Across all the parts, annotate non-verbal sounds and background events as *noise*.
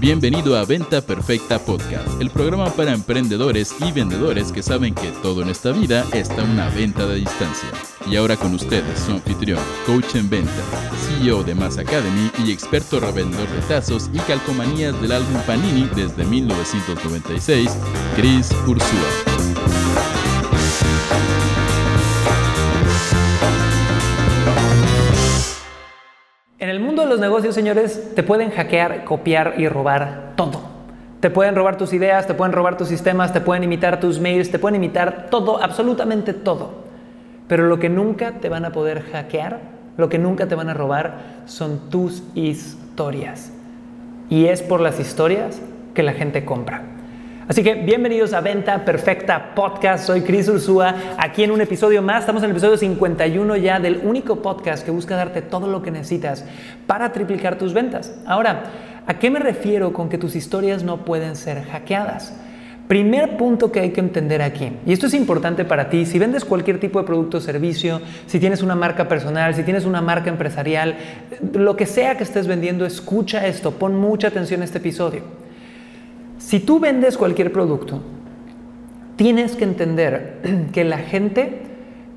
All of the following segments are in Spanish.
Bienvenido a Venta Perfecta Podcast, el programa para emprendedores y vendedores que saben que todo en esta vida está una venta de distancia. Y ahora con ustedes, su anfitrión, coach en venta, CEO de Mass Academy y experto revendedor de tazos y calcomanías del álbum Panini desde 1996, Chris Ursula. En el mundo de los negocios, señores, te pueden hackear, copiar y robar todo. Te pueden robar tus ideas, te pueden robar tus sistemas, te pueden imitar tus mails, te pueden imitar todo, absolutamente todo. Pero lo que nunca te van a poder hackear, lo que nunca te van a robar, son tus historias. Y es por las historias que la gente compra. Así que bienvenidos a Venta Perfecta Podcast. Soy Cris Ursúa, aquí en un episodio más. Estamos en el episodio 51 ya del único podcast que busca darte todo lo que necesitas para triplicar tus ventas. Ahora, ¿a qué me refiero con que tus historias no pueden ser hackeadas? Primer punto que hay que entender aquí, y esto es importante para ti, si vendes cualquier tipo de producto o servicio, si tienes una marca personal, si tienes una marca empresarial, lo que sea que estés vendiendo, escucha esto, pon mucha atención a este episodio. Si tú vendes cualquier producto, tienes que entender *clears throat* que la gente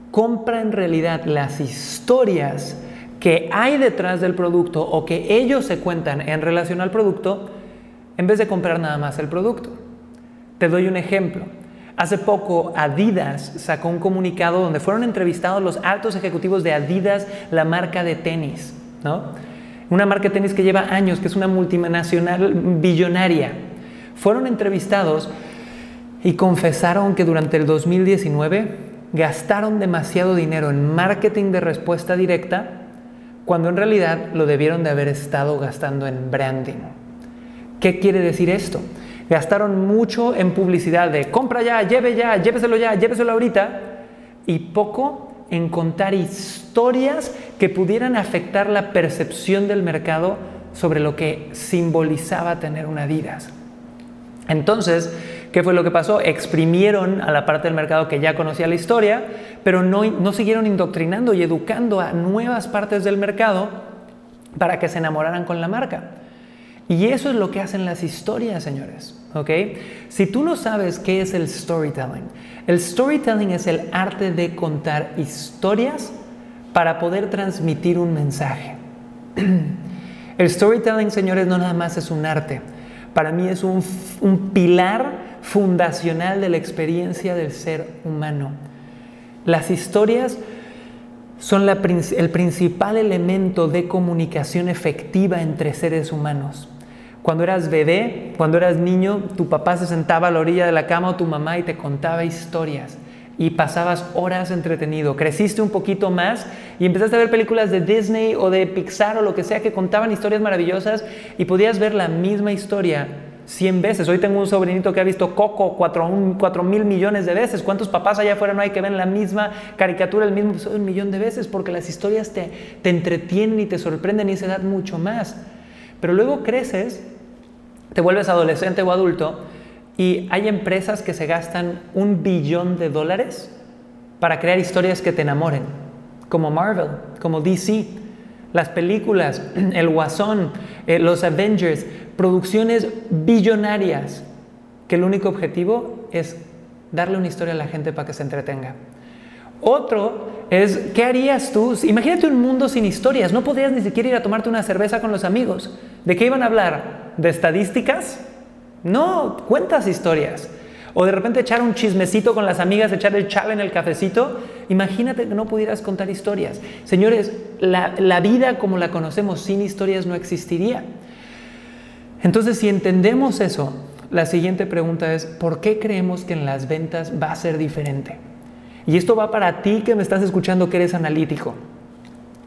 compra en realidad las historias que hay detrás del producto o que ellos se cuentan en relación al producto en vez de comprar nada más el producto. Te doy un ejemplo. Hace poco Adidas sacó un comunicado donde fueron entrevistados los altos ejecutivos de Adidas, la marca de tenis, ¿no? Una marca de tenis que lleva años, que es una multinacional billonaria fueron entrevistados y confesaron que durante el 2019 gastaron demasiado dinero en marketing de respuesta directa cuando en realidad lo debieron de haber estado gastando en branding. ¿Qué quiere decir esto? Gastaron mucho en publicidad de compra ya, lleve ya, lléveselo ya, lléveselo ahorita y poco en contar historias que pudieran afectar la percepción del mercado sobre lo que simbolizaba tener una Adidas. Entonces, ¿qué fue lo que pasó? Exprimieron a la parte del mercado que ya conocía la historia, pero no, siguieron indoctrinando y educando a nuevas partes del mercado para que se enamoraran con la marca. Y eso es lo que hacen las historias, señores. Si tú no sabes qué es el storytelling, el storytelling es el arte de contar historias para poder transmitir un mensaje. *clears throat* El storytelling, señores, no nada más es un arte para mí es un, pilar fundacional de la experiencia del ser humano. Las historias son el principal elemento de comunicación efectiva entre seres humanos. Cuando eras bebé, cuando eras niño, tu papá se sentaba a la orilla de la cama o tu mamá y te contaba historias y pasabas horas entretenido. Creciste un poquito más y empezaste a ver películas de Disney o de Pixar o lo que sea que contaban historias maravillosas y podías ver la misma historia 100 veces. Hoy tengo un sobrinito que ha visto Coco 4, mil millones de veces. ¿Cuántos papás allá afuera no hay que ven la misma caricatura, el mismo episodio un millón de veces? Porque las historias te, te entretienen y te sorprenden y se dan mucho más. Pero luego creces, te vuelves adolescente o adulto y hay empresas que se gastan un billón de dólares para crear historias que te enamoren, como Marvel, como DC, las películas, *clears throat* el Guasón, eh, los Avengers, producciones billonarias, que el único objetivo es darle una historia a la gente para que se entretenga. Otro es, ¿qué harías tú? Imagínate un mundo sin historias, no podrías ni siquiera ir a tomarte una cerveza con los amigos. ¿De qué iban a hablar? ¿De estadísticas? No, cuentas historias. O de repente echar un chismecito con las amigas, echar el chal en el cafecito. Imagínate que no pudieras contar historias. Señores, la, la vida como la conocemos sin historias no existiría. Entonces, si entendemos eso, la siguiente pregunta es, ¿por qué creemos que en las ventas va a ser diferente? Y esto va para ti que me estás escuchando que eres analítico,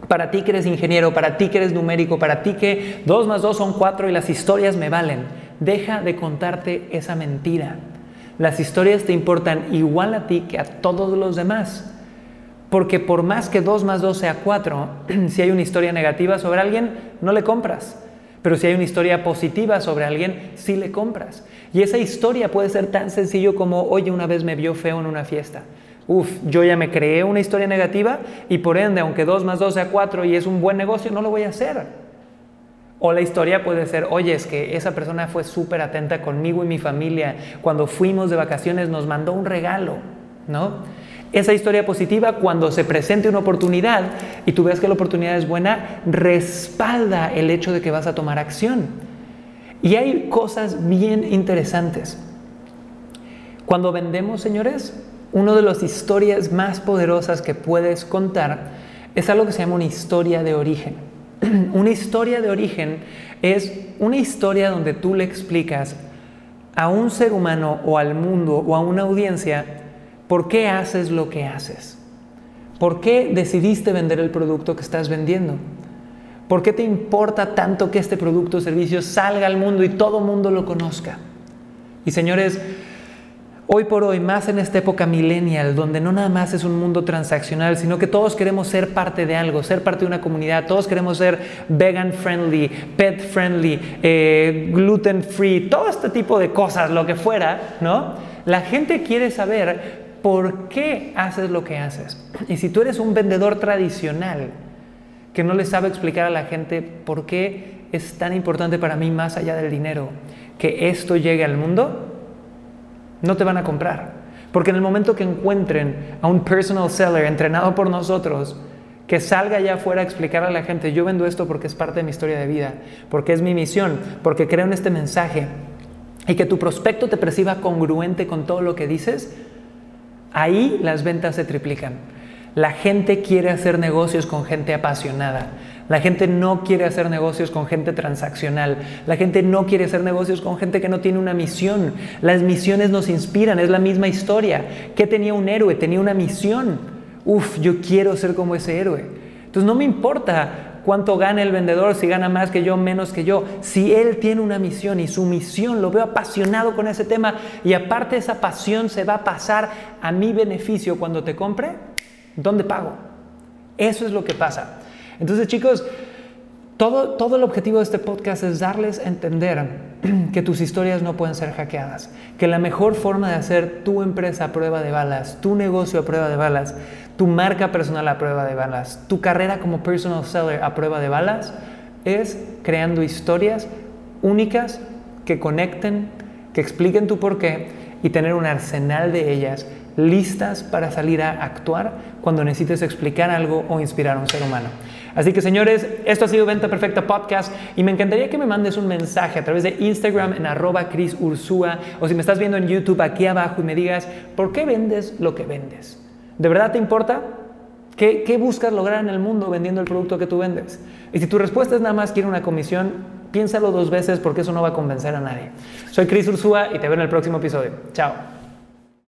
para ti que eres ingeniero, para ti que eres numérico, para ti que 2 más 2 son 4 y las historias me valen. Deja de contarte esa mentira. Las historias te importan igual a ti que a todos los demás. Porque por más que 2 más 2 sea 4, *clears throat* si hay una historia negativa sobre alguien, no le compras. Pero si hay una historia positiva sobre alguien, sí le compras. Y esa historia puede ser tan sencillo como, oye, una vez me vio feo en una fiesta. Uf, yo ya me creé una historia negativa y por ende, aunque 2 más 2 sea 4 y es un buen negocio, no lo voy a hacer. O la historia puede ser, oye, es que esa persona fue súper atenta conmigo y mi familia. Cuando fuimos de vacaciones nos mandó un regalo, ¿no? Esa historia positiva, cuando se presente una oportunidad y tú ves que la oportunidad es buena, respalda el hecho de que vas a tomar acción. Y hay cosas bien interesantes. Cuando vendemos, señores, una de las historias más poderosas que puedes contar es algo que se llama una historia de origen. *clears throat* una historia de origen es una historia donde tú le explicas a un ser humano o al mundo o a una audiencia por qué haces lo que haces. ¿Por qué decidiste vender el producto que estás vendiendo? ¿Por qué te importa tanto que este producto o servicio salga al mundo y todo mundo lo conozca? Y señores, Hoy por hoy, más en esta época millennial, donde no nada más es un mundo transaccional, sino que todos queremos ser parte de algo, ser parte de una comunidad, todos queremos ser vegan friendly, pet friendly, eh, gluten free, todo este tipo de cosas, lo que fuera, ¿no? La gente quiere saber por qué haces lo que haces. Y si tú eres un vendedor tradicional que no le sabe explicar a la gente por qué es tan importante para mí más allá del dinero, que esto llegue al mundo, no te van a comprar. Porque en el momento que encuentren a un personal seller entrenado por nosotros, que salga allá afuera a explicar a la gente, yo vendo esto porque es parte de mi historia de vida, porque es mi misión, porque creo en este mensaje, y que tu prospecto te perciba congruente con todo lo que dices, ahí las ventas se triplican. La gente quiere hacer negocios con gente apasionada. La gente no quiere hacer negocios con gente transaccional. La gente no quiere hacer negocios con gente que no tiene una misión. Las misiones nos inspiran, es la misma historia. ¿Qué tenía un héroe? Tenía una misión. Uf, yo quiero ser como ese héroe. Entonces no me importa cuánto gana el vendedor, si gana más que yo, menos que yo. Si él tiene una misión y su misión lo veo apasionado con ese tema y aparte esa pasión se va a pasar a mi beneficio cuando te compre, ¿dónde pago? Eso es lo que pasa. Entonces, chicos, todo, todo el objetivo de este podcast es darles a entender *clears throat* que tus historias no pueden ser hackeadas, que la mejor forma de hacer tu empresa a prueba de balas, tu negocio a prueba de balas, tu marca personal a prueba de balas, tu carrera como personal seller a prueba de balas, es creando historias únicas que conecten, que expliquen tu porqué y tener un arsenal de ellas listas para salir a actuar cuando necesites explicar algo o inspirar a un ser humano. Así que señores, esto ha sido Venta Perfecta Podcast y me encantaría que me mandes un mensaje a través de Instagram en arroba o si me estás viendo en YouTube aquí abajo y me digas, ¿por qué vendes lo que vendes? ¿De verdad te importa? ¿Qué, ¿Qué, buscas lograr en el mundo vendiendo el producto que tú vendes? Y si tu respuesta es nada más quiero una comisión, piénsalo dos veces porque eso no va a convencer a nadie. Soy Chris Ursúa y te veo en el próximo episodio. Chao.